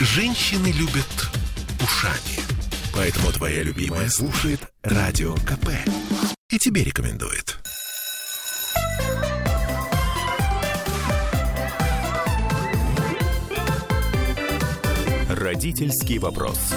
Женщины любят ушами. Поэтому твоя любимая слушает Радио КП. И тебе рекомендует. Родительский вопрос.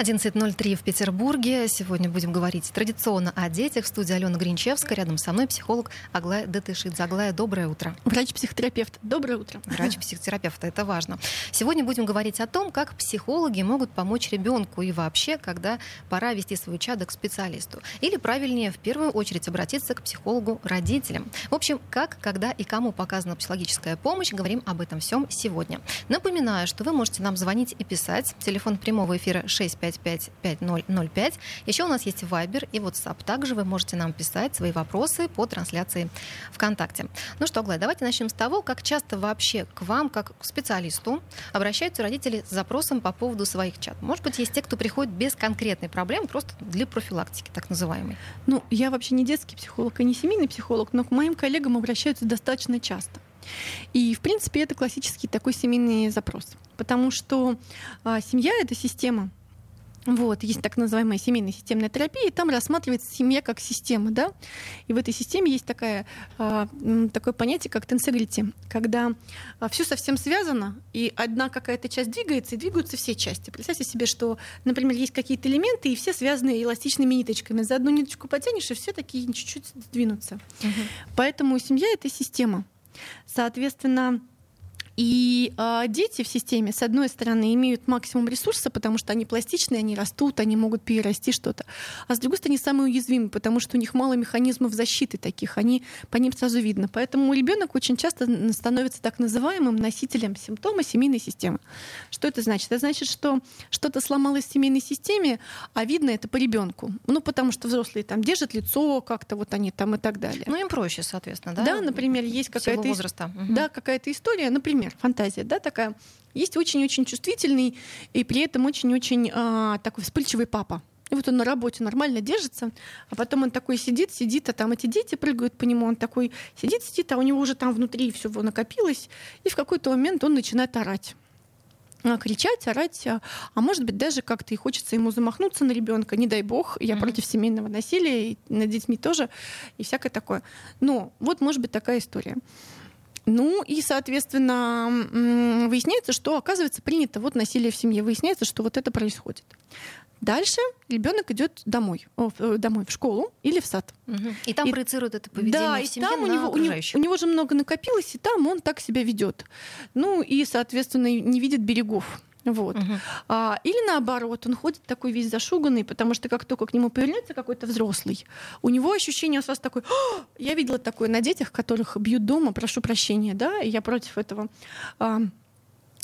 11.03 в Петербурге. Сегодня будем говорить традиционно о детях. В студии Алена Гринчевская. Рядом со мной психолог Аглая Датышидзе. Аглая, доброе утро. Врач-психотерапевт. Доброе утро. Врач-психотерапевт. Это важно. Сегодня будем говорить о том, как психологи могут помочь ребенку и вообще, когда пора вести свою чадо к специалисту. Или, правильнее, в первую очередь обратиться к психологу-родителям. В общем, как, когда и кому показана психологическая помощь, говорим об этом всем сегодня. Напоминаю, что вы можете нам звонить и писать. Телефон прямого эфира 65 5005. Еще у нас есть Viber и WhatsApp. Также вы можете нам писать свои вопросы по трансляции ВКонтакте. Ну что, Глая, давайте начнем с того, как часто вообще к вам, как к специалисту, обращаются родители с запросом по поводу своих чат. Может быть, есть те, кто приходит без конкретной проблемы, просто для профилактики, так называемой. Ну, я вообще не детский психолог и не семейный психолог, но к моим коллегам обращаются достаточно часто. И, в принципе, это классический такой семейный запрос. Потому что а, семья — это система, вот, есть так называемая семейная системная терапия, и там рассматривается семья как система, да, и в этой системе есть такая, а, такое понятие, как тенсибилити, когда а, все совсем связано, и одна какая-то часть двигается, и двигаются все части. Представьте себе, что, например, есть какие-то элементы, и все связаны эластичными ниточками. За одну ниточку потянешь, и все такие чуть-чуть сдвинутся. Угу. Поэтому семья — это система. Соответственно, и э, дети в системе, с одной стороны, имеют максимум ресурса, потому что они пластичные, они растут, они могут перерасти что-то. А с другой стороны, самые уязвимы, потому что у них мало механизмов защиты таких, они по ним сразу видно. Поэтому ребенок очень часто становится так называемым носителем симптома семейной системы. Что это значит? Это значит, что что-то сломалось в семейной системе, а видно это по ребенку. Ну, потому что взрослые там держат лицо как-то, вот они там и так далее. Ну, им проще, соответственно, да? Да, например, есть какая-то... возраста. Да, какая-то история, например, например, фантазия, да, такая, есть очень-очень чувствительный и при этом очень-очень а, такой вспыльчивый папа. И вот он на работе нормально держится, а потом он такой сидит, сидит, а там эти дети прыгают по нему, он такой сидит, сидит, а у него уже там внутри все накопилось, и в какой-то момент он начинает орать а, кричать, орать, а, а может быть даже как-то и хочется ему замахнуться на ребенка, не дай бог, я mm-hmm. против семейного насилия, и над детьми тоже, и всякое такое. Но вот может быть такая история. Ну и, соответственно, выясняется, что, оказывается, принято вот насилие в семье. Выясняется, что вот это происходит. Дальше ребенок идет домой, э, домой в школу или в сад. Угу. И там и, проецирует это поведение да, в семье и там у него, у, него, у него же много накопилось, и там он так себя ведет. Ну и, соответственно, не видит берегов. Вот. Угу. А, или наоборот, он ходит такой весь зашуганный, потому что как только к нему повернется какой-то взрослый, у него ощущение сразу такое, я видела такое на детях, которых бьют дома, прошу прощения, да, и я против этого. А,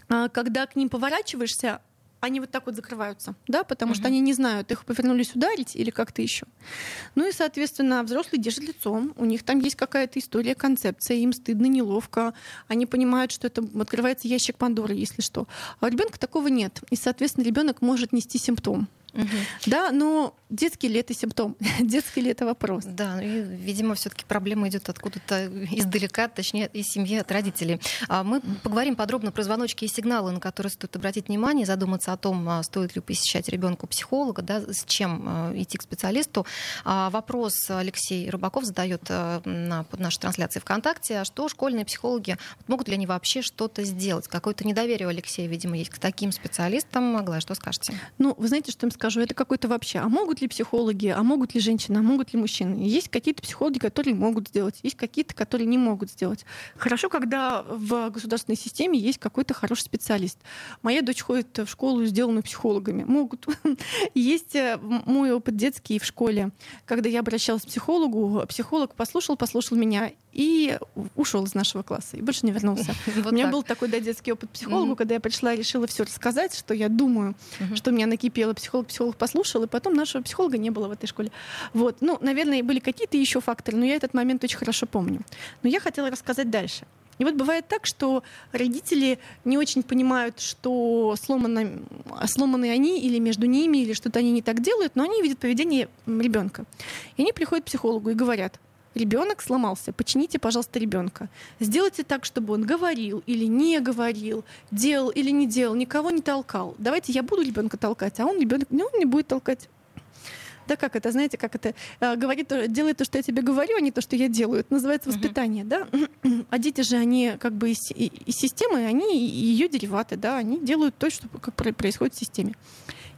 а, когда к ним поворачиваешься, они вот так вот закрываются, да, потому угу. что они не знают, их повернулись ударить или как-то еще. Ну и, соответственно, взрослые держат лицом, у них там есть какая-то история, концепция, им стыдно, неловко, они понимают, что это открывается ящик Пандоры, если что. А у ребенка такого нет, и, соответственно, ребенок может нести симптом. Угу. Да, но детский ли это симптом? детский ли это вопрос? Да, и, видимо, все-таки проблема идет откуда-то издалека, точнее, из семьи, от родителей. А мы поговорим подробно про звоночки и сигналы, на которые стоит обратить внимание, задуматься о том, а, стоит ли посещать ребенку психолога, да, с чем а, идти к специалисту. А вопрос Алексей Рыбаков задает на под нашей трансляции ВКонтакте, а что школьные психологи могут ли они вообще что-то сделать? Какое-то недоверие у Алексея, видимо, есть к таким специалистам. Могла, что скажете? Ну, вы знаете, что им скажу? Скажу, это какой-то вообще. А могут ли психологи, а могут ли женщины, а могут ли мужчины? Есть какие-то психологи, которые могут сделать, есть какие-то, которые не могут сделать. Хорошо, когда в государственной системе есть какой-то хороший специалист. Моя дочь ходит в школу, сделанную психологами. Могут. Есть э, мой опыт детский в школе. Когда я обращалась к психологу, психолог послушал, послушал меня и ушел из нашего класса и больше не вернулся. Вот У меня так. был такой да, детский опыт психологу, mm-hmm. когда я пришла и решила все рассказать, что я думаю, mm-hmm. что меня накипело. Психолог, психолог послушал, и потом нашего психолога не было в этой школе. Вот. Ну, наверное, были какие-то еще факторы, но я этот момент очень хорошо помню. Но я хотела рассказать дальше. И вот бывает так, что родители не очень понимают, что сломаны, сломаны они или между ними, или что-то они не так делают, но они видят поведение ребенка. И они приходят к психологу и говорят, ребенок сломался, почините, пожалуйста, ребенка. Сделайте так, чтобы он говорил или не говорил, делал или не делал, никого не толкал. Давайте я буду ребенка толкать, а он ребенок, ну, он не будет толкать. Да, как это, знаете, как это э, говорит, делай то, что я тебе говорю, а не то, что я делаю. Это называется воспитание, uh-huh. да. А дети же, они как бы из, из системы, они ее дериваты, да, они делают то, что как происходит в системе.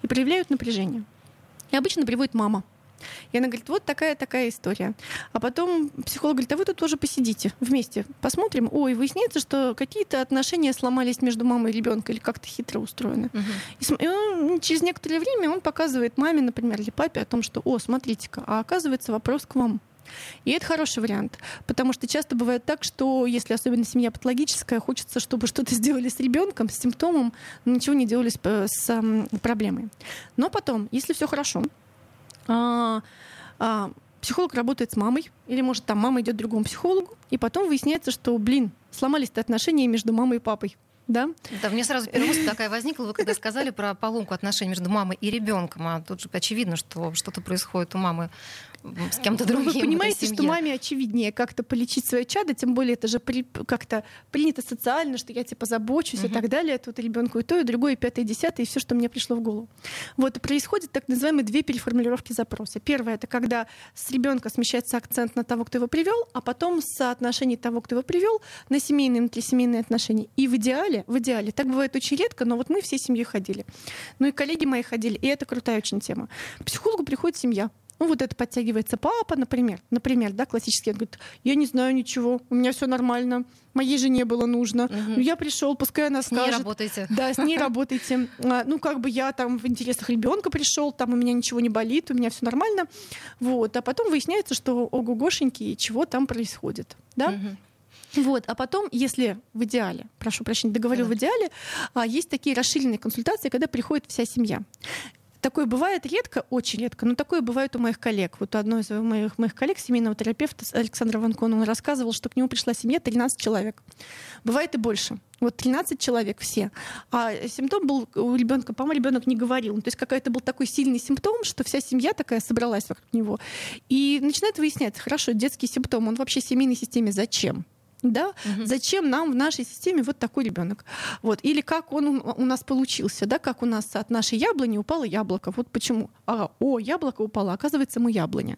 И проявляют напряжение. И обычно приводит мама. И она говорит, вот такая-такая история. А потом психолог говорит, а вы тут тоже посидите вместе, посмотрим. Ой, выясняется, что какие-то отношения сломались между мамой и ребенком или как-то хитро устроены. Uh-huh. И, и он, через некоторое время он показывает маме, например, или папе о том, что, о, смотрите-ка, а оказывается вопрос к вам. И это хороший вариант, потому что часто бывает так, что если особенно семья патологическая, хочется, чтобы что-то сделали с ребенком, с симптомом, но ничего не делали с, с проблемой. Но потом, если все хорошо, а, а, психолог работает с мамой, или может там мама идет к другому психологу, и потом выясняется, что, блин, сломались-то отношения между мамой и папой. Да? да, мне сразу первая мысль такая возникла, вы когда сказали про поломку отношений между мамой и ребенком, а тут же очевидно, что что-то происходит у мамы с кем-то другим. Вы понимаете, что маме очевиднее как-то полечить свое чадо, тем более это же при, как-то принято социально, что я типа забочусь uh-huh. и так далее. Тут ребенку и то, и другое, и пятое, и десятое, и все, что мне пришло в голову. Вот и происходит так называемые две переформулировки запроса. Первое это когда с ребенка смещается акцент на того, кто его привел, а потом соотношение того, кто его привел, на семейные, внутрисемейные отношения. И в идеале, в идеале, так бывает очень редко, но вот мы всей семьей ходили. Ну и коллеги мои ходили, и это крутая очень тема. К психологу приходит семья, ну, вот это подтягивается папа, например. Например, да, классический. Он говорит, я не знаю ничего, у меня все нормально, моей жене было нужно. Угу. Ну, я пришел, пускай она скажет. С ней работайте. Да, с ней работайте. А, ну, как бы я там в интересах ребенка пришел, там у меня ничего не болит, у меня все нормально. Вот. А потом выясняется, что ого-гошеньки, чего там происходит. Да? Угу. Вот, а потом, если в идеале, прошу прощения, договорю да. в идеале, а, есть такие расширенные консультации, когда приходит вся семья. Такое бывает редко, очень редко, но такое бывает у моих коллег. Вот одной из моих, моих коллег, семейного терапевта Александра Ванкон, он рассказывал, что к нему пришла семья 13 человек. Бывает и больше. Вот 13 человек все. А симптом был у ребенка, по-моему, ребенок не говорил. Ну, то есть какой-то был такой сильный симптом, что вся семья такая собралась вокруг него. И начинает выясняться, хорошо, детский симптом, он вообще семейной системе зачем? Да? Угу. Зачем нам в нашей системе вот такой ребенок? Вот. Или как он у нас получился, да? как у нас от нашей яблони упало яблоко. Вот почему. А, о, яблоко упало, оказывается, мы яблоня.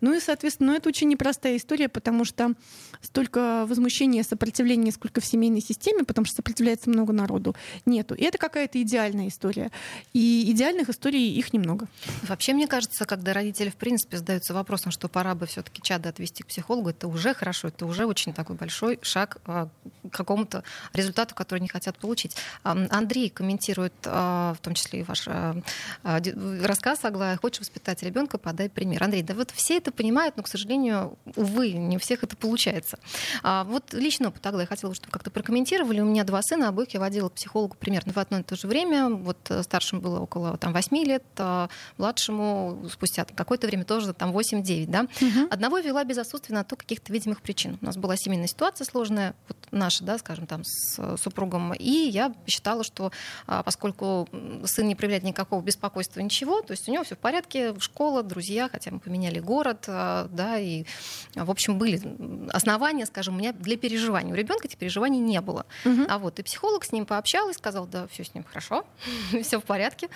Ну и, соответственно, ну, это очень непростая история, потому что столько возмущения, сопротивления, сколько в семейной системе, потому что сопротивляется много народу, нету. И это какая-то идеальная история. И идеальных историй их немного. Вообще, мне кажется, когда родители, в принципе, задаются вопросом, что пора бы все-таки чада отвести к психологу, это уже хорошо, это уже очень такой большой большой шаг а, к какому-то результату, который они хотят получить. Андрей комментирует, а, в том числе и ваш а, рассказ, Аглая, хочешь воспитать ребенка, подай пример. Андрей, да вот все это понимают, но, к сожалению, увы, не у всех это получается. Вот лично опыт Аглая, я хотела, чтобы как-то прокомментировали. У меня два сына, обоих я водила к психологу примерно в одно и то же время. Вот э, старшему было около там, 8 лет, младшему спустя какое-то время тоже там 8-9. Да? Угу. Одного вела без отсутствия на то каких-то видимых причин. У нас была семейная ситуация, ситуация сложная, вот наша, да, скажем, там, с супругом. И я считала, что а, поскольку сын не проявляет никакого беспокойства, ничего, то есть у него все в порядке, школа, друзья, хотя мы поменяли город, а, да, и, в общем, были основания, скажем, у меня для переживаний. У ребенка этих переживаний не было. Угу. А вот и психолог с ним пообщалась, сказал, да, все с ним хорошо, все в порядке.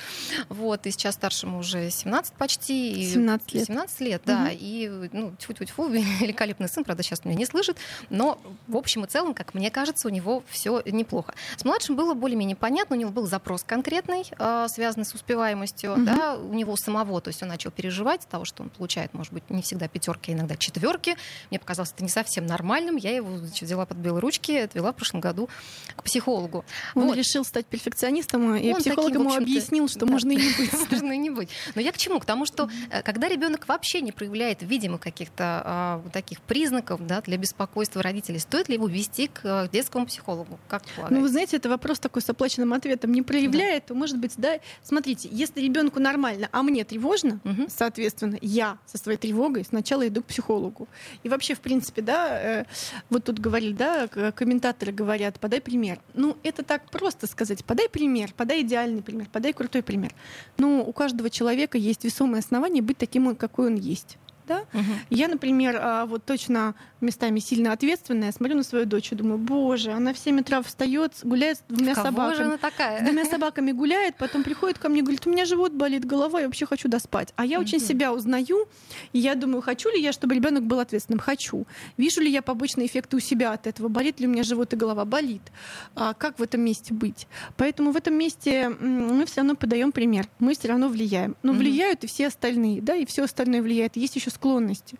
Вот, и сейчас старшему уже 17 почти. 17 лет. 17 лет, да. Угу. И, ну, тьфу-тьфу-тьфу, великолепный сын, правда, сейчас меня не слышит, но в общем и целом, как мне кажется, у него все неплохо. С младшим было более-менее понятно, у него был запрос конкретный, а, связанный с успеваемостью, угу. да, у него самого, то есть он начал переживать того, что он получает, может быть, не всегда пятерки, а иногда четверки. Мне показалось это не совсем нормальным. Я его значит, взяла под белые ручки, отвела в прошлом году к психологу. Он вот. решил стать перфекционистом, и он психолог таким, ему объяснил, что да, можно и не быть. Можно и не быть. Но я к чему? К тому, что э, когда ребенок вообще не проявляет, видимо, каких-то а, таких признаков да, для беспокойства родителей, родителей, стоит ли его вести к э, детскому психологу? Как Ну, вы знаете, это вопрос такой с оплаченным ответом. Не проявляет, да. то, может быть, да. Смотрите, если ребенку нормально, а мне тревожно, угу. соответственно, я со своей тревогой сначала иду к психологу. И вообще, в принципе, да, э, вот тут говорили, да, комментаторы говорят, подай пример. Ну, это так просто сказать, подай пример, подай идеальный пример, подай крутой пример. Но у каждого человека есть весомое основание быть таким, какой он есть. Да? Угу. Я, например, а, вот точно местами сильно ответственная, смотрю на свою дочь и думаю, боже, она в 7 утра встает, гуляет с двумя Кого собаками. Же она такая? С двумя собаками гуляет, потом приходит ко мне и говорит, у меня живот болит, голова, я вообще хочу доспать. А я угу. очень себя узнаю, и я думаю, хочу ли я, чтобы ребенок был ответственным? Хочу. Вижу ли я побочные эффекты у себя от этого? Болит ли у меня живот и голова? Болит. А как в этом месте быть? Поэтому в этом месте мы все равно подаем пример. Мы все равно влияем. Но влияют и все остальные, да, и все остальное влияет. Есть еще склонности.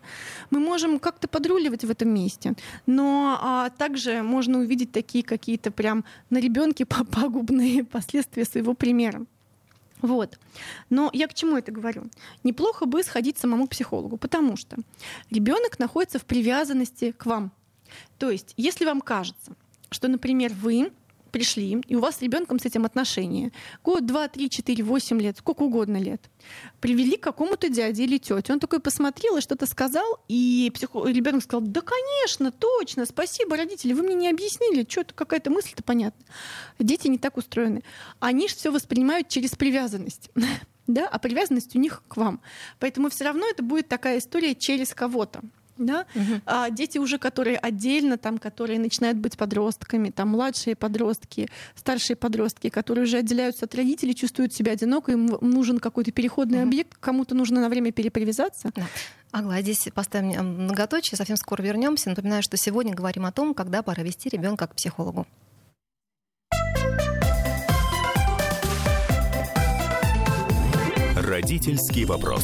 Мы можем как-то подруливать в этом месте, но а, также можно увидеть такие какие-то прям на ребенке пагубные последствия своего примера. Вот. Но я к чему это говорю? Неплохо бы сходить самому к психологу, потому что ребенок находится в привязанности к вам. То есть, если вам кажется, что, например, вы пришли, и у вас с ребенком с этим отношения. Год, два, три, четыре, восемь лет, сколько угодно лет. Привели к какому-то дяде или тете. Он такой посмотрел и что-то сказал, и психо... ребенок сказал, да, конечно, точно, спасибо, родители, вы мне не объяснили, что-то какая-то мысль-то понятна. Дети не так устроены. Они же все воспринимают через привязанность. да, а привязанность у них к вам. Поэтому все равно это будет такая история через кого-то да, угу. а дети уже, которые отдельно, там, которые начинают быть подростками, там младшие подростки, старшие подростки, которые уже отделяются от родителей, чувствуют себя одиноко, им нужен какой-то переходный угу. объект, кому-то нужно на время перепривязаться. Да. Агла, здесь поставим многоточие, совсем скоро вернемся. Напоминаю, что сегодня говорим о том, когда пора вести ребенка к психологу. Родительский вопрос.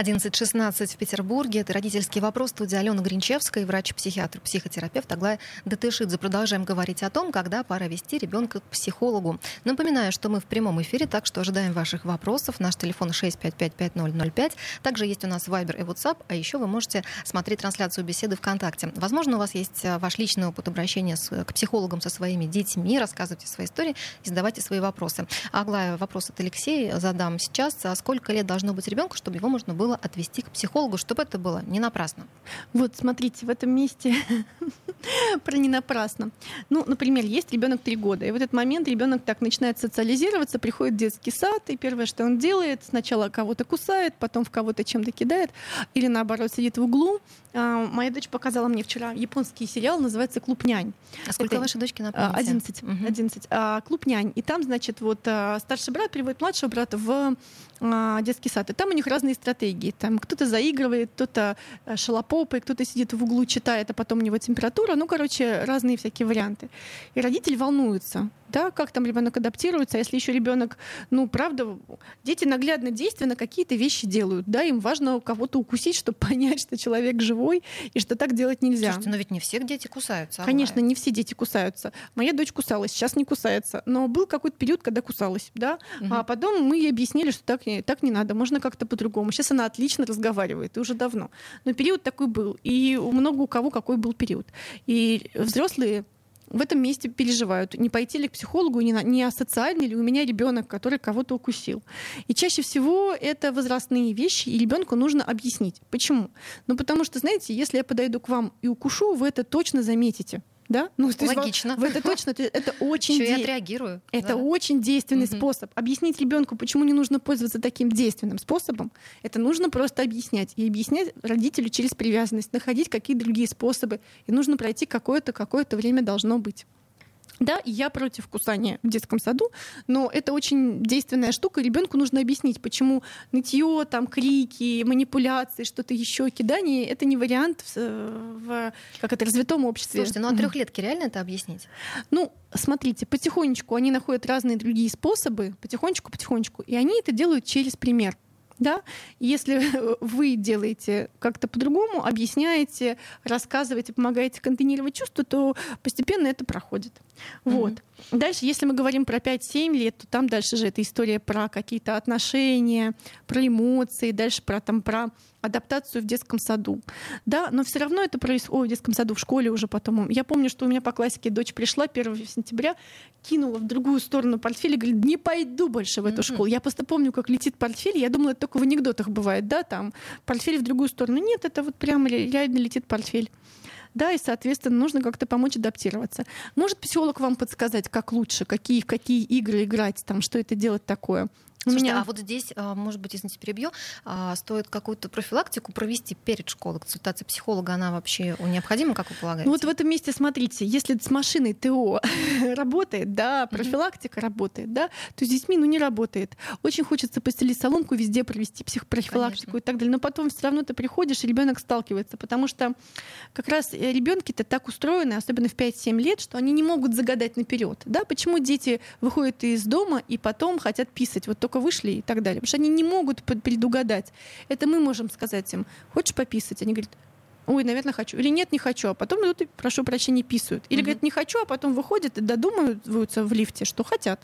11.16 в Петербурге. Это родительский вопрос. Студия Алена Гринчевская, врач-психиатр, психотерапевт Аглая Датышидзе. Продолжаем говорить о том, когда пора вести ребенка к психологу. Напоминаю, что мы в прямом эфире, так что ожидаем ваших вопросов. Наш телефон 6555005. Также есть у нас Viber и WhatsApp, а еще вы можете смотреть трансляцию беседы ВКонтакте. Возможно, у вас есть э, ваш личный опыт обращения с, к психологам со своими детьми. Рассказывайте свои истории и задавайте свои вопросы. Аглая, вопрос от Алексея задам сейчас. А сколько лет должно быть ребенку, чтобы его можно было было отвести к психологу, чтобы это было не напрасно. Вот, смотрите, в этом месте про не напрасно. Ну, например, есть ребенок три года, и в этот момент ребенок так начинает социализироваться, приходит в детский сад, и первое, что он делает, сначала кого-то кусает, потом в кого-то чем-то кидает, или наоборот сидит в углу. А, моя дочь показала мне вчера японский сериал, называется «Клуб нянь». А сколько это... вашей дочки напомните? 11. Угу. 11. А, «Клуб нянь». И там, значит, вот а, старший брат приводит младшего брата в а, детский сад. И там у них разные стратегии. Там кто-то заигрывает, кто-то э, шалопопает, кто-то сидит в углу, читает, а потом у него температура. Ну, короче, разные всякие варианты. И родитель волнуется да, как там ребенок адаптируется, а если еще ребенок, ну, правда, дети наглядно действенно какие-то вещи делают, да, им важно кого-то укусить, чтобы понять, что человек живой и что так делать нельзя. Слушайте, но ведь не все дети кусаются. Конечно, не все дети кусаются. Моя дочь кусалась, сейчас не кусается, но был какой-то период, когда кусалась, да, угу. а потом мы ей объяснили, что так, так не надо, можно как-то по-другому. Сейчас она отлично разговаривает, и уже давно. Но период такой был, и много у кого какой был период. И взрослые в этом месте переживают, не пойти ли к психологу, не, не асоциальный ли у меня ребенок, который кого-то укусил. И чаще всего это возрастные вещи, и ребенку нужно объяснить. Почему? Ну, потому что, знаете, если я подойду к вам и укушу, вы это точно заметите да? Ну, то Логично. Есть, это точно, это очень... Еще де... я отреагирую. Это да. очень действенный угу. способ. Объяснить ребенку, почему не нужно пользоваться таким действенным способом, это нужно просто объяснять. И объяснять родителю через привязанность, находить какие другие способы. И нужно пройти какое-то какое-то время должно быть. Да, я против кусания в детском саду, но это очень действенная штука. Ребенку нужно объяснить, почему нытье, там, крики, манипуляции, что-то еще, кидание это не вариант в, в как это, развитом обществе. Слушайте, ну а трехлетки реально это объяснить? Ну, смотрите, потихонечку они находят разные другие способы, потихонечку, потихонечку, и они это делают через пример да, если вы делаете как-то по-другому, объясняете, рассказываете, помогаете контейнировать чувства, то постепенно это проходит. Mm-hmm. Вот. Дальше, если мы говорим про 5-7 лет, то там дальше же эта история про какие-то отношения, про эмоции, дальше про, там, про адаптацию в детском саду. Да, но все равно это происходит в детском саду, в школе уже потом. Я помню, что у меня по классике дочь пришла 1 сентября, кинула в другую сторону портфель и говорит, не пойду больше в эту школу. Я просто помню, как летит портфель. Я думала, это только в анекдотах бывает, да, там портфель в другую сторону. Нет, это вот прямо реально летит портфель да, и, соответственно, нужно как-то помочь адаптироваться. Может психолог вам подсказать, как лучше, какие, какие игры играть, там, что это делать такое? Слушайте, меня... а вот здесь, а, может быть, извините, перебью, а, стоит какую-то профилактику провести перед школой. Консультация психолога, она вообще необходима, как вы полагаете? Ну вот в этом месте, смотрите, если с машиной ТО работает, да, профилактика mm-hmm. работает, да, то с детьми, ну, не работает. Очень хочется постелить соломку, везде провести психопрофилактику Конечно. и так далее. Но потом все равно ты приходишь, и ребенок сталкивается, потому что как раз ребенки-то так устроены, особенно в 5-7 лет, что они не могут загадать наперед. Да? Почему дети выходят из дома и потом хотят писать? Вот только вышли и так далее. Потому что они не могут предугадать. Это мы можем сказать им, хочешь пописать? Они говорят, ой, наверное, хочу. Или нет, не хочу. А потом идут и, прошу прощения, писают. Или угу. говорят, не хочу, а потом выходят и додумываются в лифте, что хотят.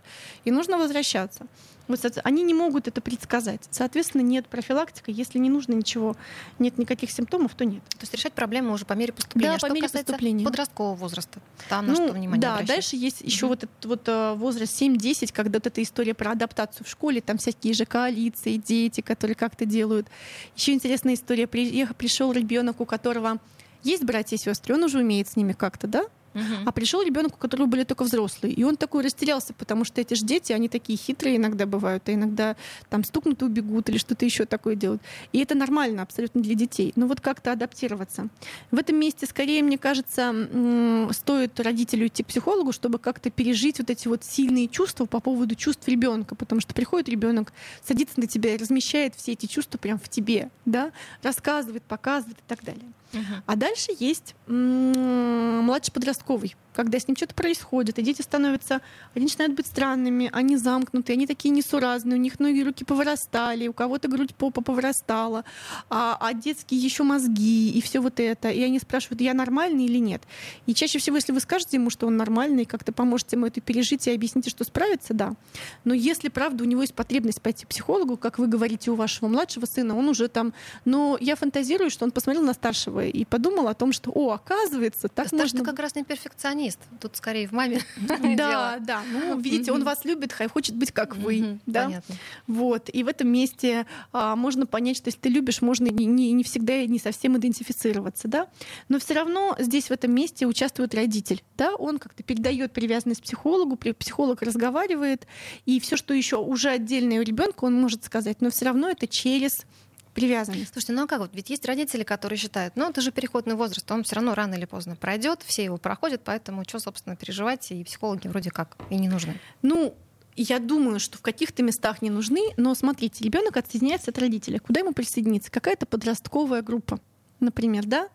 И нужно возвращаться. Вот, они не могут это предсказать. Соответственно, нет профилактики. Если не нужно ничего, нет никаких симптомов, то нет. То есть решать проблемы уже по мере поступления. Да, что по мере поступления. подросткового возраста, там ну, на что внимание Да, обращать. дальше есть mm еще вот этот вот э, возраст 7-10, когда вот эта история про адаптацию в школе, там всякие же коалиции, дети, которые как-то делают. Еще интересная история. Пришел ребенок, у которого есть братья и сестры, он уже умеет с ними как-то, да, а пришел ребенок, у которого были только взрослые. И он такой растерялся, потому что эти же дети, они такие хитрые иногда бывают, а иногда там стукнут и убегут или что-то еще такое делают. И это нормально абсолютно для детей. Но вот как-то адаптироваться. В этом месте, скорее, мне кажется, стоит родителю идти к психологу, чтобы как-то пережить вот эти вот сильные чувства по поводу чувств ребенка, потому что приходит ребенок, садится на тебя и размещает все эти чувства прямо в тебе, да, рассказывает, показывает и так далее. А дальше есть младший подростковый когда с ним что-то происходит, и дети становятся, они начинают быть странными, они замкнутые, они такие несуразные, у них ноги руки повырастали, у кого-то грудь попа повырастала, а, а детские еще мозги и все вот это. И они спрашивают, я нормальный или нет. И чаще всего, если вы скажете ему, что он нормальный, как-то поможете ему это пережить и объясните, что справится, да. Но если, правда, у него есть потребность пойти к психологу, как вы говорите у вашего младшего сына, он уже там... Но я фантазирую, что он посмотрел на старшего и подумал о том, что, о, оказывается, так да можно... как раз не перфекционист перфекционист. Тут скорее в маме. Да, да. Ну, видите, он вас любит, хочет быть как вы. Да? Понятно. Вот. И в этом месте а, можно понять, что если ты любишь, можно не, не, не всегда не совсем идентифицироваться, да. Но все равно здесь в этом месте участвует родитель, да. Он как-то передает привязанность психологу, психолог разговаривает, и все, что еще уже отдельное у ребенка, он может сказать, но все равно это через привязанность. Слушайте, ну а как вот? Ведь есть родители, которые считают, ну это же переходный возраст, он все равно рано или поздно пройдет, все его проходят, поэтому что, собственно, переживать, и психологи вроде как и не нужны. Ну, я думаю, что в каких-то местах не нужны, но смотрите, ребенок отсоединяется от родителей. Куда ему присоединиться? Какая-то подростковая группа например, да,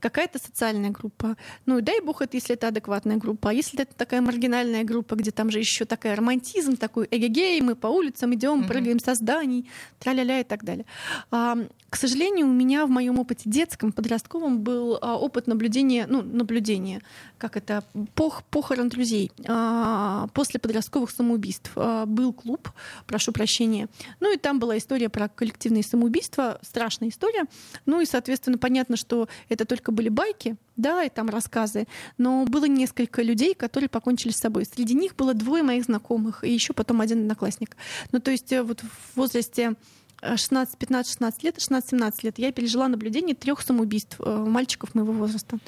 какая-то социальная группа. Ну и дай бог это, если это адекватная группа. А если это такая маргинальная группа, где там же еще такая романтизм, такой эгегей, мы по улицам идем, mm-hmm. прыгаем со зданий, тра-ля-ля и так далее. А, к сожалению, у меня в моем опыте детском, подростковом был а, опыт наблюдения, ну, наблюдения, как это, пох, похорон друзей а, после подростковых самоубийств. А, был клуб, прошу прощения. Ну и там была история про коллективные самоубийства, страшная история. Ну и, соответственно, понятно, что это только были байки, да, и там рассказы, но было несколько людей, которые покончили с собой. Среди них было двое моих знакомых и еще потом один одноклассник. Ну, то есть э, вот в возрасте 16, 15, 16 лет, 16-17 лет я пережила наблюдение трех самоубийств э, мальчиков моего возраста.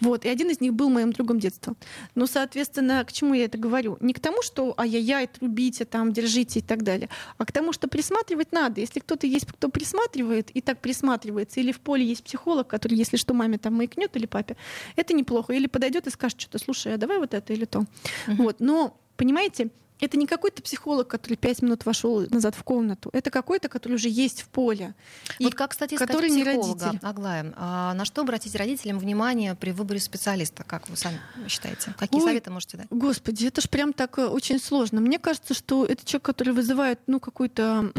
Вот. И один из них был моим другом детства. Ну, соответственно, к чему я это говорю? Не к тому, что ай-яй-яй, трубите, там, держите и так далее, а к тому, что присматривать надо. Если кто-то есть, кто присматривает и так присматривается, или в поле есть психолог, который, если что, маме там маякнет или папе, это неплохо. Или подойдет и скажет что-то, слушай, а давай вот это или то. Uh-huh. Вот. Но, понимаете, это не какой-то психолог, который пять минут вошел назад в комнату. Это какой-то, который уже есть в поле. Вот как, кстати, который не родитель. Аглая, а на что обратить родителям внимание при выборе специалиста, как вы сами считаете? Какие Ой, советы можете дать? Господи, это ж прям так э, очень сложно. Мне кажется, что это человек, который вызывает, ну, какой-то,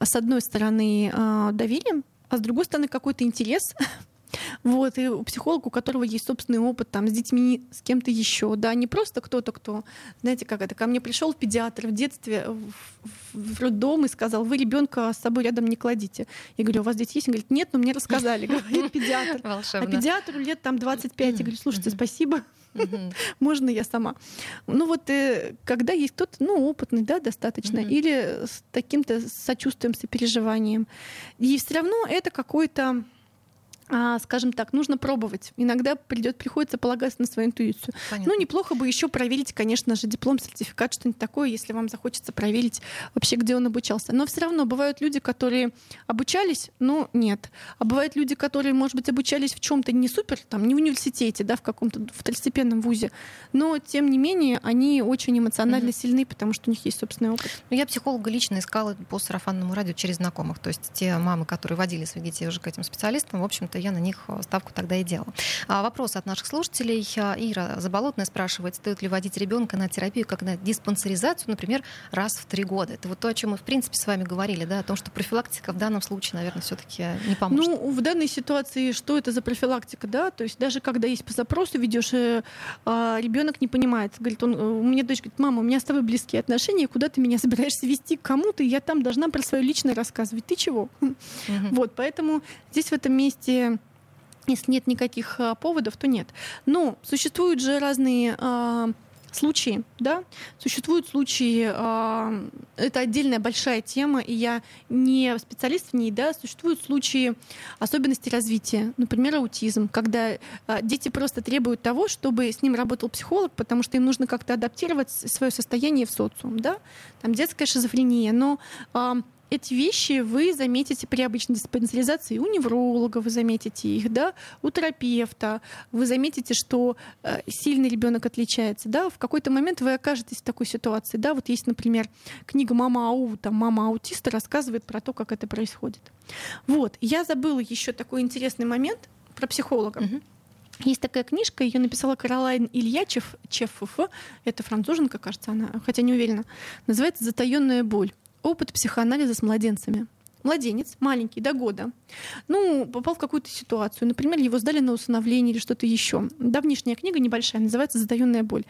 с одной стороны, а, доверие, а с другой стороны, какой-то интерес Вот, и психолог, у которого есть собственный опыт там, с детьми, с кем-то еще, да, не просто кто-то, кто, знаете, как это, ко мне пришел педиатр в детстве в, в роддом и сказал, вы ребенка с собой рядом не кладите. Я говорю, у вас дети есть? Он говорит, нет, но мне рассказали, говорит педиатр. А педиатру лет там 25. Я говорю, слушайте, спасибо, можно я сама. Ну вот э, когда есть кто-то, ну, опытный, да, достаточно, или с таким-то сочувствием, сопереживанием. И все равно это какой-то а, скажем так, нужно пробовать. Иногда придет, приходится полагаться на свою интуицию. Понятно. Ну, неплохо бы еще проверить, конечно же, диплом, сертификат, что-нибудь такое, если вам захочется проверить вообще, где он обучался. Но все равно бывают люди, которые обучались, но нет. А бывают люди, которые, может быть, обучались в чем-то не супер, там, не в университете, да, в каком-то второстепенном вузе, но, тем не менее, они очень эмоционально угу. сильны, потому что у них есть собственный опыт. Ну, я психолога лично искала по сарафанному радио через знакомых. То есть те мамы, которые водили своих детей уже к этим специалистам, в общем-то, я на них э, ставку тогда и делала. А вопрос от наших слушателей. А, Ира Заболотная спрашивает, стоит ли водить ребенка на терапию, как на диспансеризацию, например, раз в три года. Это вот то, о чем мы, в принципе, с вами говорили, да, о том, что профилактика в данном случае, наверное, все-таки не поможет. Ну, в данной ситуации что это за профилактика, да? То есть даже когда есть по запросу ведешь, э, а, ребенок не понимает. Говорит, он, у меня дочь говорит, мама, у меня с тобой близкие отношения, куда ты меня собираешься вести к кому-то, я там должна про свое личное рассказывать. Ты чего? Угу. Вот, поэтому здесь в этом месте если нет никаких а, поводов, то нет. Но существуют же разные а, случаи, да, существуют случаи, э, это отдельная большая тема, и я не специалист в ней, да, существуют случаи особенностей развития, например, аутизм, когда э, дети просто требуют того, чтобы с ним работал психолог, потому что им нужно как-то адаптировать свое состояние в социум, да, там детская шизофрения, но э, эти вещи вы заметите при обычной диспансеризации у невролога, вы заметите их, да, у терапевта, вы заметите, что э, сильный ребенок отличается, да, в какой-то момент вы окажетесь в такой ситуации, да, вот есть, например, книга «Мама Ау», там «Мама аутиста» рассказывает про то, как это происходит. Вот, я забыла еще такой интересный момент про психолога. Угу. Есть такая книжка, ее написала Каролайн Ильячев, Чефф, это француженка, кажется, она, хотя не уверена. Называется «Затаенная боль». Опыт психоанализа с младенцами младенец, маленький, до года, ну, попал в какую-то ситуацию. Например, его сдали на усыновление или что-то еще. Давнишняя книга небольшая, называется «Затаенная боль».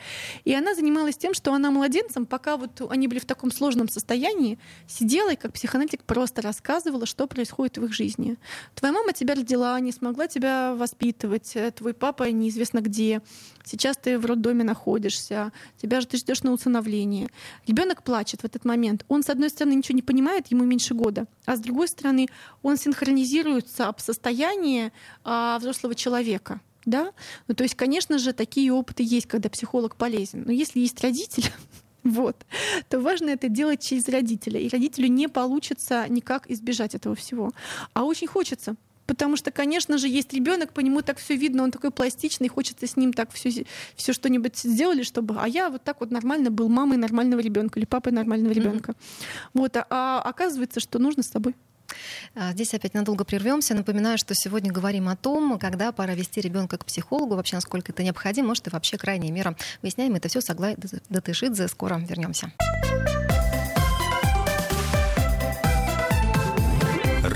И она занималась тем, что она младенцам, пока вот они были в таком сложном состоянии, сидела и как психоаналитик просто рассказывала, что происходит в их жизни. Твоя мама тебя родила, не смогла тебя воспитывать, э, твой папа неизвестно где, сейчас ты в роддоме находишься, тебя же ты ждешь на усыновление. Ребенок плачет в этот момент. Он, с одной стороны, ничего не понимает, ему меньше года, а с другой стороны, он синхронизируется об состоянии а, взрослого человека. Да? Ну, то есть, конечно же, такие опыты есть, когда психолог полезен. Но если есть родитель, вот, то важно это делать через родителя. И родителю не получится никак избежать этого всего. А очень хочется. Потому что, конечно же, есть ребенок, по нему так все видно, он такой пластичный, хочется с ним так все, все что-нибудь сделали, чтобы. А я вот так вот нормально был мамой нормального ребенка или папой нормального ребенка. Mm-hmm. Вот, а, а оказывается, что нужно с собой. А, здесь опять надолго прервемся. Напоминаю, что сегодня говорим о том, когда пора вести ребенка к психологу, вообще насколько это необходимо, может и вообще крайняя мера. Выясняем это все с Аглай Датышидзе. Скоро вернемся.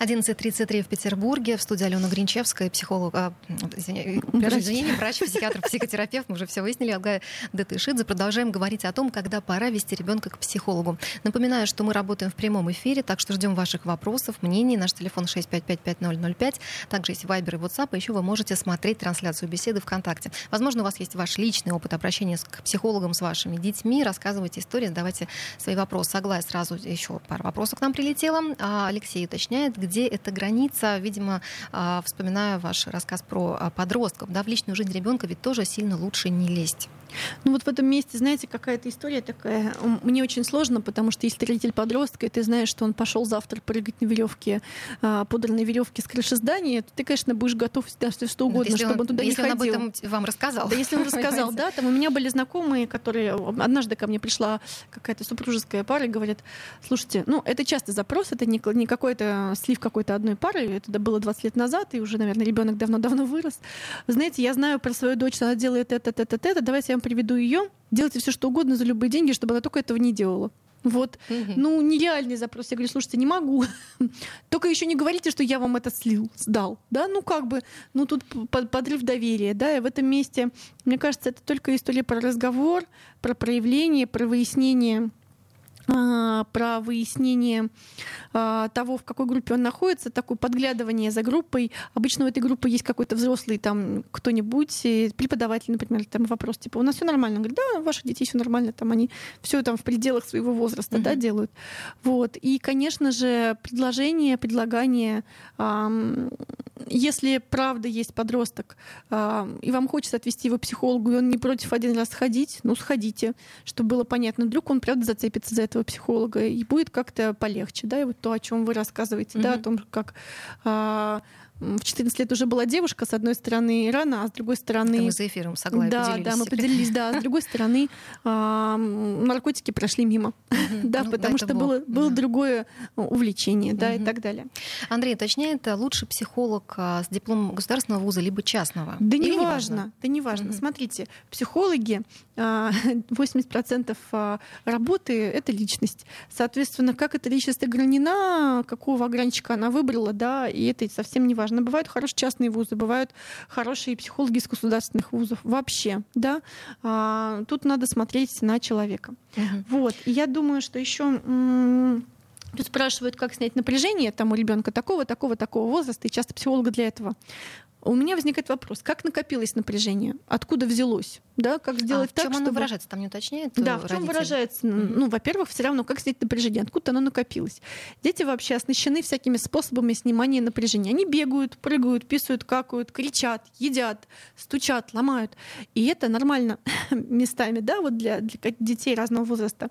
11.33 в Петербурге. В студии Алена Гринчевская, психолог, а, извини, врач. извини, врач, психиатр, психотерапевт. Мы уже все выяснили. Алга Датышидзе. Продолжаем говорить о том, когда пора вести ребенка к психологу. Напоминаю, что мы работаем в прямом эфире, так что ждем ваших вопросов, мнений. Наш телефон 6555005. Также есть Вайбер и WhatsApp. И еще вы можете смотреть трансляцию беседы ВКонтакте. Возможно, у вас есть ваш личный опыт обращения к психологам с вашими детьми. Рассказывайте истории, задавайте свои вопросы. Аглая сразу еще пару вопросов к нам прилетела. А Алексей уточняет, где эта граница, видимо, а, вспоминая ваш рассказ про а, подростков, да, в личную жизнь ребенка ведь тоже сильно лучше не лезть. Ну вот в этом месте, знаете, какая-то история такая. Мне очень сложно, потому что если родитель подростка, и ты знаешь, что он пошел завтра прыгать на веревке, а, подранной веревке с крыши здания, то ты, конечно, будешь готов да, все что угодно, если чтобы он, он туда если не он ходил. об этом вам рассказал. Да, если он рассказал, да, там у меня были знакомые, которые однажды ко мне пришла какая-то супружеская пара и говорят, слушайте, ну это часто запрос, это не, не какой-то слив какой-то одной пары, это было 20 лет назад, и уже, наверное, ребенок давно-давно вырос. Вы знаете, я знаю про свою дочь, она делает это, это, это, это, давайте я вам приведу ее, делайте все что угодно за любые деньги, чтобы она только этого не делала. Вот, Мгм. ну, нереальный запрос. Я говорю, слушайте, не могу. Только еще не говорите, что я вам это слил, сдал. Да, ну как бы, ну тут подрыв доверия, да, и в этом месте, мне кажется, это только история про разговор, про проявление, про выяснение про выяснение а, того, в какой группе он находится, такое подглядывание за группой. Обычно у этой группы есть какой-то взрослый там кто-нибудь, преподаватель, например, там вопрос типа, у нас все нормально? Он говорит, да, у ваших детей все нормально, там они все там в пределах своего возраста, да, Мгм. делают. Вот. И, конечно же, предложение, предлагание, если правда есть подросток, и вам хочется отвести его к психологу, и он не против один раз сходить, ну, сходите, чтобы было понятно. Вдруг он, правда, зацепится за этого психолога, и будет как-то полегче, да, и вот то, о чем вы рассказываете, да, о том, как а, в 14 лет уже была девушка, с одной стороны, рано, а с другой Это стороны... мы за эфиром с Аглаей да, поделились да, мы поделились, да. А С другой стороны, а, наркотики прошли мимо, да, Ну, потому это что был- было, другое э, увлечение, да, и так далее. Андрей уточняет, а лучше психолог а, с дипломом государственного вуза либо частного? Да не важно, да не важно. Смотрите, психологи, а, 80% а, работы — это личность. Соответственно, как эта личность огранена, какого ограничка она выбрала, да, и это совсем не важно. Бывают хорошие частные вузы, бывают хорошие психологи из государственных вузов. Вообще, да. А, Тут надо смотреть на человека. Мгм. Вот. И я думаю, что еще Тут спрашивают, как снять напряжение там у ребенка такого, такого, такого возраста, и часто психолога для этого. У меня возникает вопрос, как накопилось напряжение, откуда взялось, да, как сделать а в так, чем оно чтобы выражается? Там не уточняет да, э, в чем выражается? Ну, во-первых, все равно, как снять напряжение, откуда оно накопилось. Дети вообще оснащены всякими способами снимания напряжения. Они бегают, прыгают, писают, какают, кричат, едят, стучат, ломают. И это нормально местами, да, вот для, для детей разного возраста.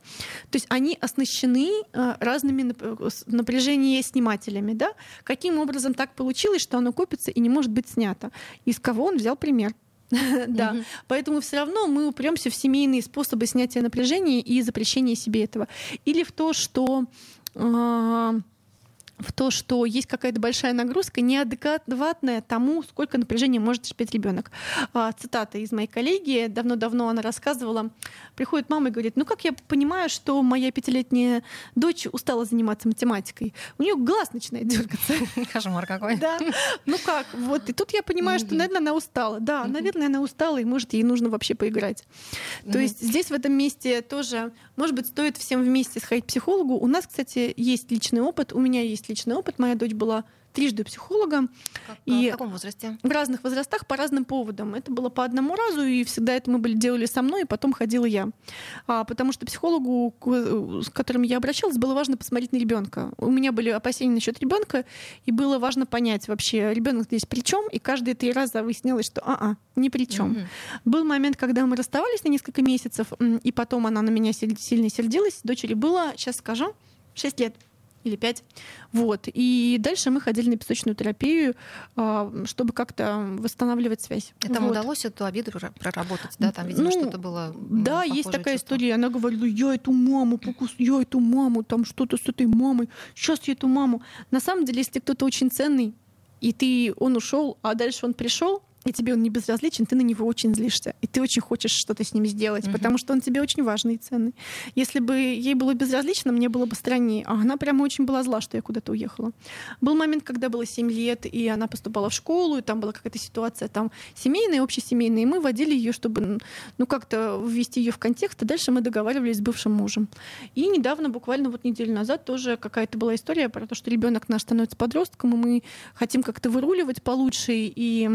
То есть они оснащены э, разными нап- с- напряжение-снимателями, да. Каким образом так получилось, что оно копится и не может быть снято? Из кого он взял пример? Да. Поэтому все равно мы упремся в семейные способы снятия напряжения и запрещения себе этого. Или в то, что а, в то, что есть какая-то большая нагрузка, неадекватная тому, сколько напряжения может терпеть ребенок. А, цитата из моей коллеги. Давно-давно она рассказывала. Приходит мама и говорит, ну как я понимаю, что моя пятилетняя дочь устала заниматься математикой? У нее глаз начинает дергаться. Кошмар какой. Да. Ну как? Вот. И тут я понимаю, что, наверное, она устала. Да, наверное, она устала, и, может, ей нужно вообще поиграть. То есть здесь, в этом месте тоже, может быть, стоит всем вместе сходить к психологу. У нас, кстати, есть личный опыт. У меня есть личный опыт. Моя дочь была трижды у психолога Как- И- В каком возрасте? в разных возрастах по разным поводам. Это было по одному разу, и всегда это мы были, делали со мной, и потом ходила я. А, потому что психологу, к- с которым я обращалась, было важно посмотреть на ребенка. У меня были опасения насчет ребенка, и было важно понять вообще, ребенок здесь при чем, и каждые три раза выяснилось, что а-а, ни при чем. Мгм. Был момент, когда мы расставались на несколько месяцев, и потом она на меня силь- сильно сердилась. Дочери было, сейчас скажу, 6 лет или 5. Вот. И дальше мы ходили на песочную терапию, а, чтобы как-то восстанавливать связь. Этому Вот. удалось эту обиду проработать, да? Там, видимо, Ну, что-то было Да, есть такая чувство. история. Она говорила, я эту маму покус, я эту маму, там что-то с этой мамой, сейчас я эту маму. На самом деле, если кто-то очень ценный, и ты, он ушел, а дальше он пришел, и тебе он не безразличен, ты на него очень злишься. И ты очень хочешь что-то с ним сделать, Мгм. потому что он тебе очень важный и ценный. Если бы ей было безразлично, мне было бы страннее. А она прямо очень была зла, что я куда-то уехала. Был момент, когда было 7 лет, и она поступала в школу, и там была какая-то ситуация там семейная, общесемейная, и мы водили ее, чтобы ну, как-то ввести ее в контекст, а дальше мы договаривались с бывшим мужем. И недавно, буквально вот неделю назад, тоже какая-то была история про то, что ребенок наш становится подростком, и мы хотим как-то выруливать получше, и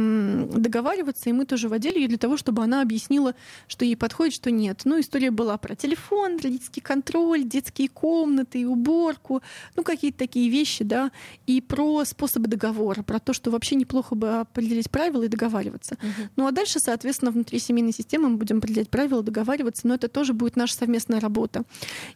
договариваться, и мы тоже водили ее для того, чтобы она объяснила, что ей подходит, что нет. Ну, история была про телефон, родительский контроль, детские комнаты, уборку, ну, какие-то такие вещи, да, и про способы договора, про то, что вообще неплохо бы определить правила и договариваться. Угу. Ну, а дальше, соответственно, внутри семейной системы мы будем определять правила, договариваться, но это тоже будет наша совместная работа.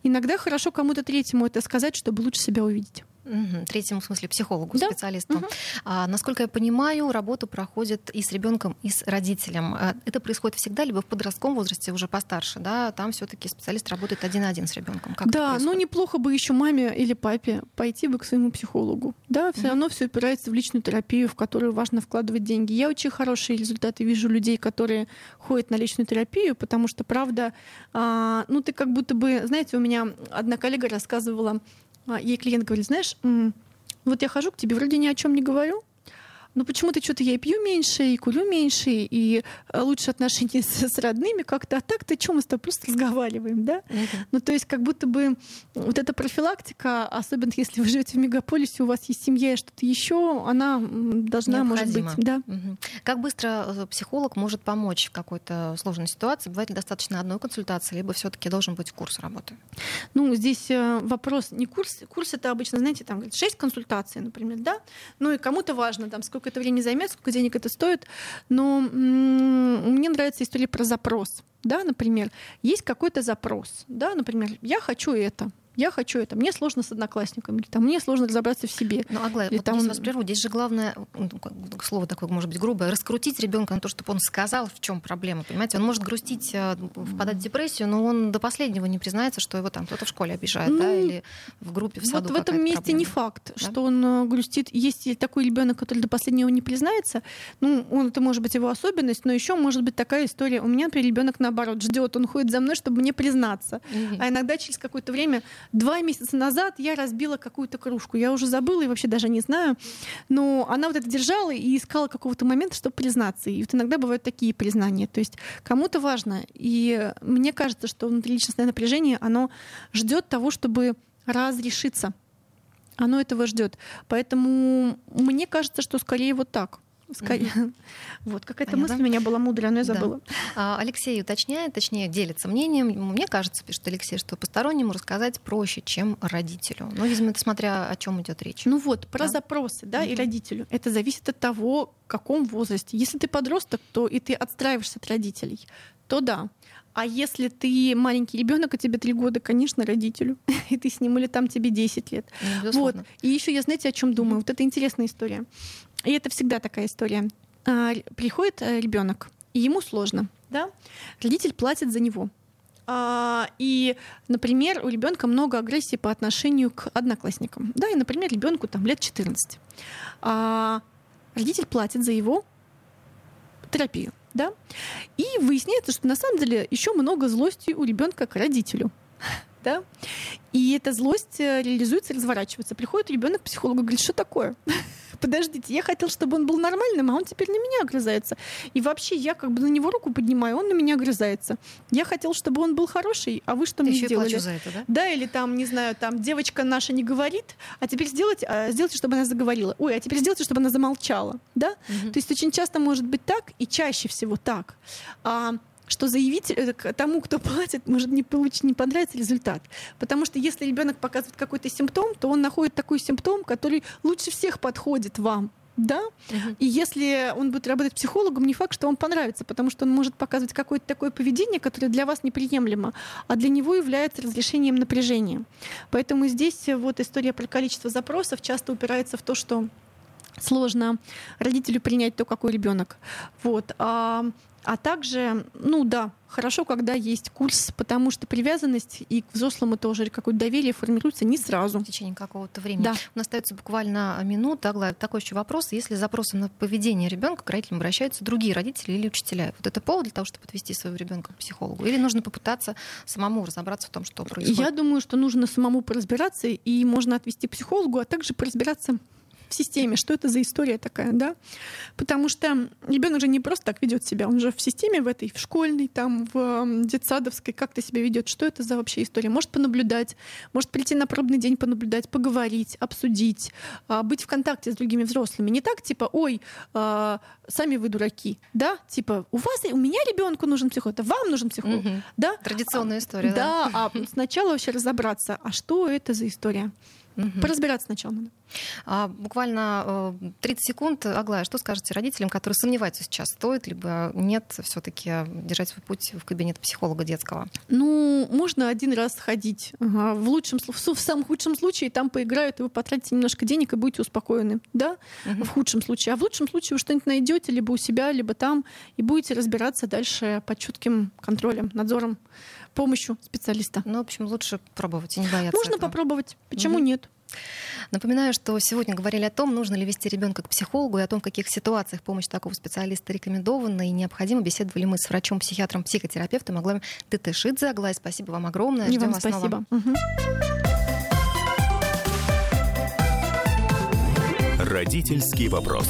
Иногда хорошо кому-то третьему это сказать, чтобы лучше себя увидеть. Угу, третьему, в смысле, психологу, да? специалисту. Угу. А, насколько я понимаю, работу проходит и с ребенком, и с родителем. А, это происходит всегда, либо в подростковом возрасте, уже постарше, да, там все-таки специалист работает один на один с ребенком. Как да, ну неплохо бы еще маме или папе пойти бы к своему психологу. Да, все угу. равно все опирается в личную терапию, в которую важно вкладывать деньги. Я очень хорошие результаты вижу людей, которые ходят на личную терапию, потому что, правда, а, ну ты как будто бы, знаете, у меня одна коллега рассказывала ей клиент говорит, знаешь, вот я хожу к тебе, вроде ни о чем не говорю, но почему-то что-то я и пью меньше, и курю меньше, и э, лучше отношения с, с родными как-то. А так-то что мы с тобой просто разговариваем, да? Uh-huh. Ну, то есть как будто бы вот эта профилактика, особенно если вы живете в мегаполисе, у вас есть семья и что-то еще, она должна, может быть, да. Uh-huh. Как быстро э, психолог может помочь в какой-то сложной ситуации? Бывает ли достаточно одной консультации, либо все-таки должен быть курс работы? Ну, здесь э, вопрос не курс. Курс это обычно, знаете, там 6 консультаций, например, да? Ну и кому-то важно, там, сколько сколько это времени займет, сколько денег это стоит. Но мне нравится история про запрос. Да, например, есть какой-то запрос, да, например, я хочу это, я хочу это, мне сложно с одноклассниками, или там, мне сложно разобраться в себе. Ну, Аглая, вот там... здесь вас прерву, здесь же главное, ну, слово такое, может быть, грубое, раскрутить ребенка на то, чтобы он сказал, в чем проблема, понимаете? Он может грустить, э, впадать в депрессию, но он до последнего не признается, что его там кто-то в школе обижает, ну, да, или в группе, в саду Вот в этом месте проблема. не факт, да? что он э, грустит. Есть такой ребенок, который до последнего не признается, ну, он, это может быть его особенность, но еще может быть такая история. У меня, например, ребенок наоборот ждет, он ходит за мной, чтобы мне признаться. Угу. А иногда через какое-то время два месяца назад я разбила какую-то кружку. Я уже забыла и вообще даже не знаю. Но она вот это держала и искала какого-то момента, чтобы признаться. И вот иногда бывают такие признания. То есть кому-то важно. И мне кажется, что внутриличностное напряжение, оно ждет того, чтобы разрешиться. Оно этого ждет. Поэтому мне кажется, что скорее вот так. Mm-hmm. Вот какая-то мысль у меня была мудрая, но я забыла. Да. Алексей уточняет, точнее делится мнением. Мне кажется, пишет Алексей, что постороннему рассказать проще, чем родителю. Ну, видимо, это смотря о чем идет речь. Ну вот, про да? запросы, да, mm-hmm. и родителю. Это зависит от того, в каком возрасте. Если ты подросток, то и ты отстраиваешься от родителей, то да. А если ты маленький ребенок, а тебе три года, конечно, родителю, и ты с ним, или там тебе 10 лет. Ну, вот. И еще я, знаете, о чем думаю? Вот это интересная история. И это всегда такая история. А, приходит э, ребенок, и ему сложно, да? Родитель платит за него. А, и, например, у ребенка много агрессии по отношению к одноклассникам. Да, и, например, ребенку там лет 14. А, родитель платит за его терапию. Да? И выясняется, что на самом деле еще много злости у ребенка к родителю. Да? И эта злость э, реализуется, разворачивается. Приходит ребенок к психологу и говорит, что такое? подождите, я хотел, чтобы он был нормальным, а он теперь на меня огрызается. И вообще я как бы на него руку поднимаю, он на меня огрызается. Я хотел, чтобы он был хороший, а вы что мне сделали? за это, да? Да, или там, не знаю, там девочка наша не говорит, а теперь сделайте, а, сделайте, чтобы она заговорила. Ой, а теперь сделайте, чтобы она замолчала. Да? Угу. То есть очень часто может быть так, и чаще всего так. А, что заявить э, тому, кто платит, может не получить, не понравится результат. Потому что если ребенок показывает какой-то симптом, то он находит такой симптом, который лучше всех подходит вам. Да? Uh-huh. И если он будет работать психологом, не факт, что вам понравится, потому что он может показывать какое-то такое поведение, которое для вас неприемлемо, а для него является разрешением напряжения. Поэтому здесь вот история про количество запросов часто упирается в то, что сложно родителю принять то, какой ребенок. Вот. А а также, ну да, хорошо, когда есть курс, потому что привязанность и к взрослому тоже какое-то доверие формируется не сразу. В течение какого-то времени. Да. У нас остается буквально минута. Аглая, такой еще вопрос. Если запросом на поведение ребенка к родителям обращаются другие родители или учителя, вот это повод для того, чтобы отвести своего ребенка к психологу? Или нужно попытаться самому разобраться в том, что происходит? Я думаю, что нужно самому поразбираться, и можно отвести к психологу, а также поразбираться в системе, что это за история такая, да? Потому что ребенок же не просто так ведет себя, он же в системе в этой, в школьной, там, в детсадовской, как-то себя ведет, что это за вообще история. Может понаблюдать, может прийти на пробный день понаблюдать, поговорить, обсудить, а, быть в контакте с другими взрослыми. Не так, типа, ой, а, сами вы дураки, да? Типа, у вас, у меня ребенку нужен психолог, это вам нужен психолог, угу. да? Традиционная история, да? Да, а сначала вообще разобраться, а что это за история? Угу. Поразбираться сначала надо. А, буквально 30 э, секунд. Аглая, что скажете родителям, которые сомневаются сейчас, стоит либо нет все-таки держать свой путь в кабинет психолога детского? Ну, можно один раз ходить. Ага. В лучшем, в самом худшем случае там поиграют, и вы потратите немножко денег и будете успокоены, да? Угу. В худшем случае. А в лучшем случае вы что-нибудь найдете либо у себя, либо там, и будете разбираться дальше под чутким контролем, надзором помощью специалиста. Ну, в общем, лучше пробовать и не бояться. Можно этого. попробовать. Почему угу. нет? Напоминаю, что сегодня говорили о том, нужно ли вести ребенка к психологу и о том, в каких ситуациях помощь такого специалиста рекомендована и необходима. Беседовали мы с врачом-психиатром, психотерапевтом Аглаем Тетышидзе. Аглая, спасибо вам огромное. И Ждем вам вас спасибо. Угу. Родительский вопрос.